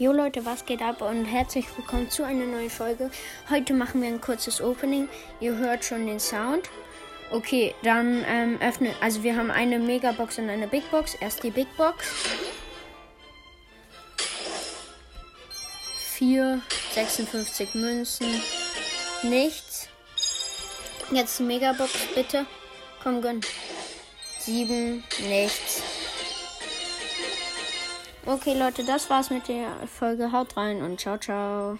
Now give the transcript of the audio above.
Jo Leute, was geht ab und herzlich willkommen zu einer neuen Folge. Heute machen wir ein kurzes Opening. Ihr hört schon den Sound. Okay, dann ähm, öffnen. Also wir haben eine Megabox und eine Big Box. Erst die Big Box. 4, 56 Münzen. Nichts. Jetzt die Megabox, bitte. Komm, gönn. 7, nichts. Okay, Leute, das war's mit der Folge. Haut rein und ciao, ciao.